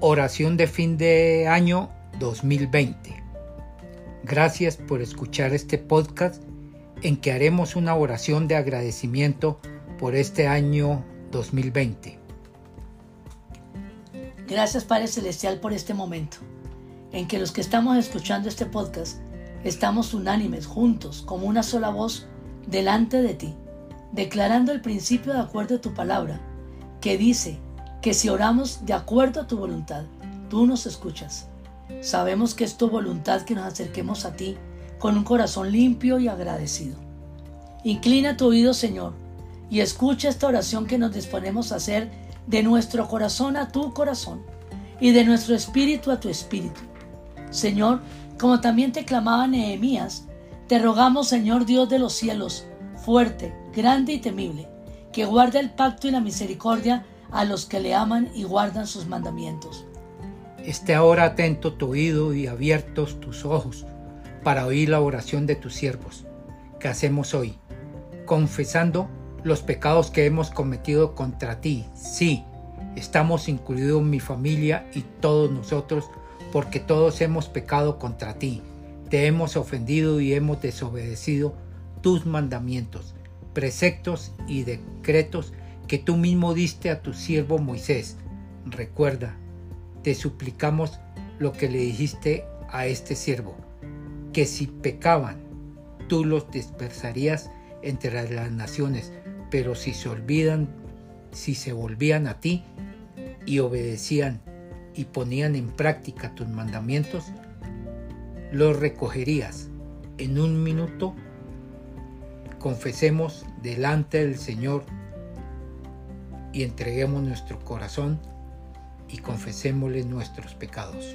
Oración de fin de año 2020. Gracias por escuchar este podcast en que haremos una oración de agradecimiento por este año 2020. Gracias Padre Celestial por este momento, en que los que estamos escuchando este podcast estamos unánimes, juntos, como una sola voz, delante de ti, declarando el principio de acuerdo a tu palabra, que dice que si oramos de acuerdo a tu voluntad, tú nos escuchas. Sabemos que es tu voluntad que nos acerquemos a ti con un corazón limpio y agradecido. Inclina tu oído, Señor, y escucha esta oración que nos disponemos a hacer de nuestro corazón a tu corazón y de nuestro espíritu a tu espíritu. Señor, como también te clamaba Nehemías, te rogamos, Señor Dios de los cielos, fuerte, grande y temible, que guarde el pacto y la misericordia a los que le aman y guardan sus mandamientos. Esté ahora atento tu oído y abiertos tus ojos para oír la oración de tus siervos que hacemos hoy, confesando los pecados que hemos cometido contra ti. Sí, estamos incluidos mi familia y todos nosotros, porque todos hemos pecado contra ti. Te hemos ofendido y hemos desobedecido tus mandamientos, preceptos y decretos que tú mismo diste a tu siervo Moisés. Recuerda, te suplicamos lo que le dijiste a este siervo, que si pecaban, tú los dispersarías entre las naciones, pero si se olvidan, si se volvían a ti y obedecían y ponían en práctica tus mandamientos, los recogerías en un minuto. Confesemos delante del Señor y entreguemos nuestro corazón y confesémosle nuestros pecados.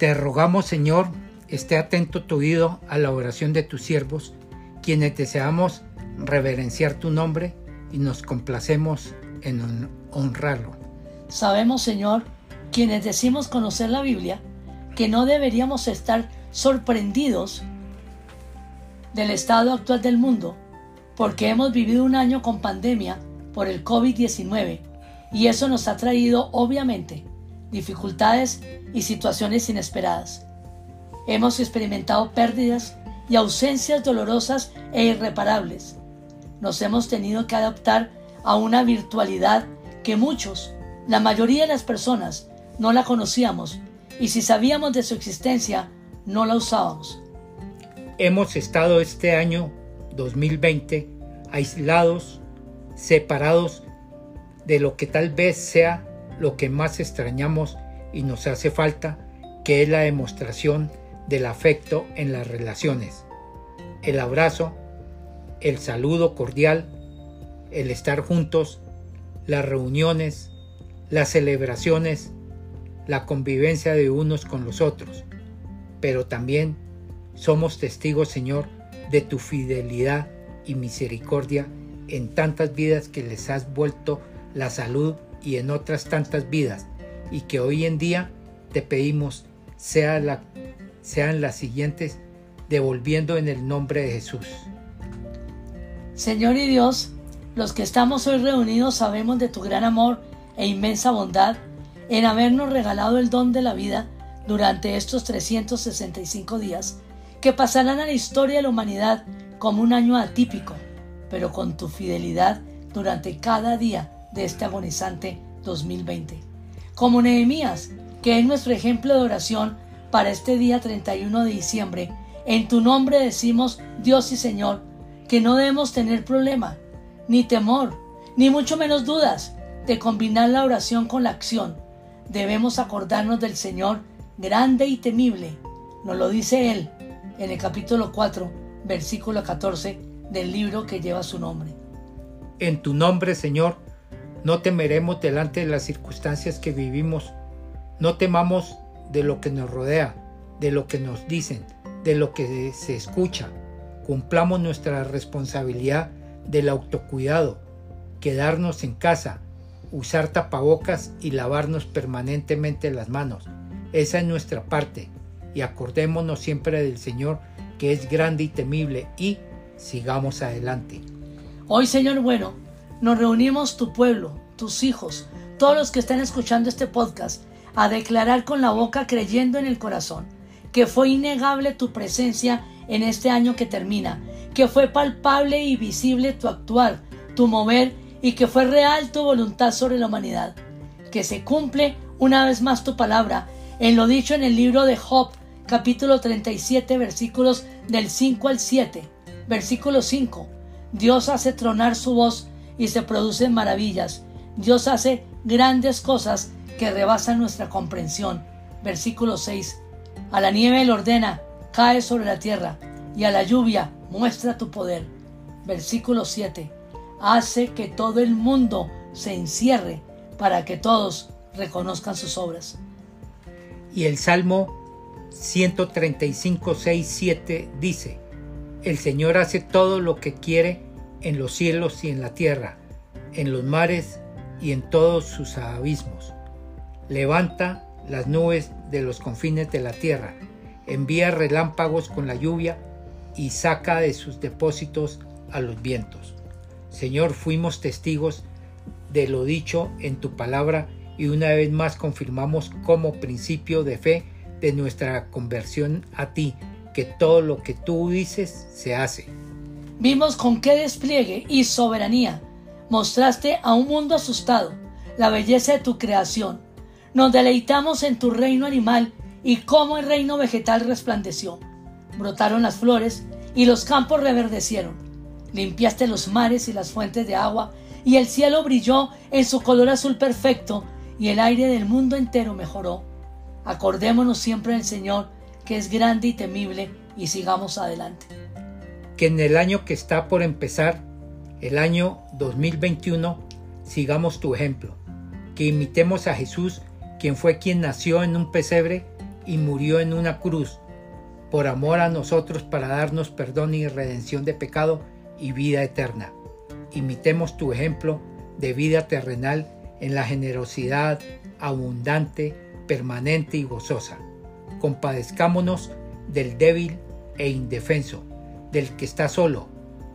Te rogamos, Señor, esté atento tu oído a la oración de tus siervos, quienes deseamos reverenciar tu nombre y nos complacemos en honrarlo. Sabemos, Señor, quienes decimos conocer la Biblia, que no deberíamos estar sorprendidos del estado actual del mundo, porque hemos vivido un año con pandemia por el COVID-19 y eso nos ha traído, obviamente, dificultades y situaciones inesperadas. Hemos experimentado pérdidas y ausencias dolorosas e irreparables. Nos hemos tenido que adaptar a una virtualidad que muchos, la mayoría de las personas, no la conocíamos y si sabíamos de su existencia, no la usábamos. Hemos estado este año 2020 aislados, separados de lo que tal vez sea lo que más extrañamos y nos hace falta, que es la demostración del afecto en las relaciones. El abrazo, el saludo cordial, el estar juntos, las reuniones, las celebraciones, la convivencia de unos con los otros. Pero también somos testigos, Señor, de tu fidelidad y misericordia en tantas vidas que les has vuelto la salud y en otras tantas vidas, y que hoy en día te pedimos sea la, sean las siguientes, devolviendo en el nombre de Jesús. Señor y Dios, los que estamos hoy reunidos sabemos de tu gran amor e inmensa bondad en habernos regalado el don de la vida durante estos 365 días que pasarán a la historia de la humanidad como un año atípico, pero con tu fidelidad durante cada día de este agonizante 2020. Como Nehemías, que es nuestro ejemplo de oración para este día 31 de diciembre, en tu nombre decimos, Dios y Señor, que no debemos tener problema, ni temor, ni mucho menos dudas de combinar la oración con la acción. Debemos acordarnos del Señor grande y temible. Nos lo dice Él en el capítulo 4, versículo 14 del libro que lleva su nombre. En tu nombre, Señor, no temeremos delante de las circunstancias que vivimos. No temamos de lo que nos rodea, de lo que nos dicen, de lo que se escucha. Cumplamos nuestra responsabilidad del autocuidado, quedarnos en casa, usar tapabocas y lavarnos permanentemente las manos. Esa es nuestra parte y acordémonos siempre del Señor que es grande y temible y sigamos adelante. Hoy, Señor bueno, nos reunimos tu pueblo, tus hijos, todos los que están escuchando este podcast, a declarar con la boca creyendo en el corazón que fue innegable tu presencia en este año que termina, que fue palpable y visible tu actuar, tu mover y que fue real tu voluntad sobre la humanidad. Que se cumple una vez más tu palabra en lo dicho en el libro de Job, capítulo 37, versículos del 5 al 7. Versículo 5. Dios hace tronar su voz y se producen maravillas. Dios hace grandes cosas que rebasan nuestra comprensión. Versículo 6. A la nieve le ordena, cae sobre la tierra, y a la lluvia muestra tu poder. Versículo 7. Hace que todo el mundo se encierre para que todos reconozcan sus obras. Y el Salmo 135, 6, 7 dice, El Señor hace todo lo que quiere en los cielos y en la tierra, en los mares y en todos sus abismos. Levanta las nubes de los confines de la tierra, envía relámpagos con la lluvia y saca de sus depósitos a los vientos. Señor, fuimos testigos de lo dicho en tu palabra y una vez más confirmamos como principio de fe de nuestra conversión a ti, que todo lo que tú dices se hace. Vimos con qué despliegue y soberanía mostraste a un mundo asustado la belleza de tu creación. Nos deleitamos en tu reino animal y cómo el reino vegetal resplandeció. Brotaron las flores y los campos reverdecieron. Limpiaste los mares y las fuentes de agua y el cielo brilló en su color azul perfecto y el aire del mundo entero mejoró. Acordémonos siempre del Señor, que es grande y temible, y sigamos adelante. Que en el año que está por empezar, el año 2021, sigamos tu ejemplo, que imitemos a Jesús, quien fue quien nació en un pesebre y murió en una cruz, por amor a nosotros para darnos perdón y redención de pecado y vida eterna. Imitemos tu ejemplo de vida terrenal en la generosidad abundante, permanente y gozosa. Compadezcámonos del débil e indefenso, del que está solo.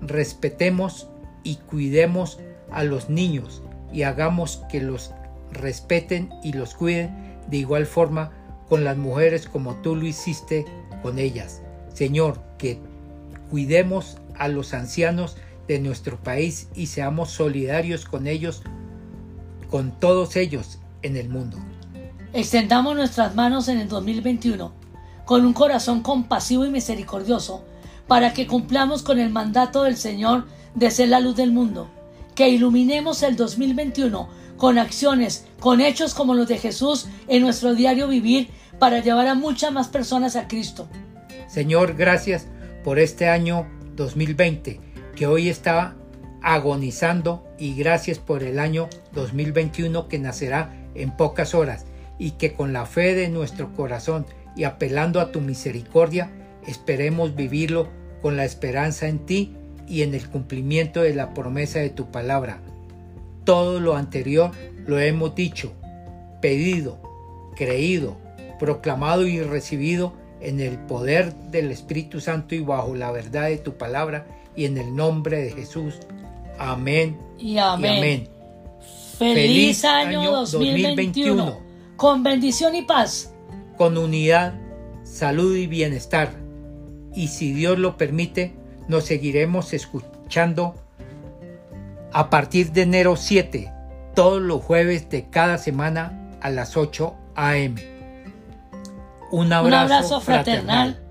Respetemos y cuidemos a los niños y hagamos que los respeten y los cuiden de igual forma con las mujeres como tú lo hiciste con ellas. Señor, que cuidemos a los ancianos de nuestro país y seamos solidarios con ellos con todos ellos en el mundo. Extendamos nuestras manos en el 2021 con un corazón compasivo y misericordioso para que cumplamos con el mandato del Señor de ser la luz del mundo. Que iluminemos el 2021 con acciones, con hechos como los de Jesús en nuestro diario vivir para llevar a muchas más personas a Cristo. Señor, gracias por este año 2020 que hoy está agonizando y gracias por el año 2021 que nacerá en pocas horas y que con la fe de nuestro corazón y apelando a tu misericordia esperemos vivirlo con la esperanza en ti y en el cumplimiento de la promesa de tu palabra. Todo lo anterior lo hemos dicho, pedido, creído, proclamado y recibido en el poder del Espíritu Santo y bajo la verdad de tu palabra y en el nombre de Jesús. Amén. Y amén. Feliz, año 2021. Con bendición y paz. Con unidad, salud y bienestar. Y si Dios lo permite, nos seguiremos escuchando a partir de enero 7, todos los jueves de cada semana a las 8 a.m. Un abrazo, fraternal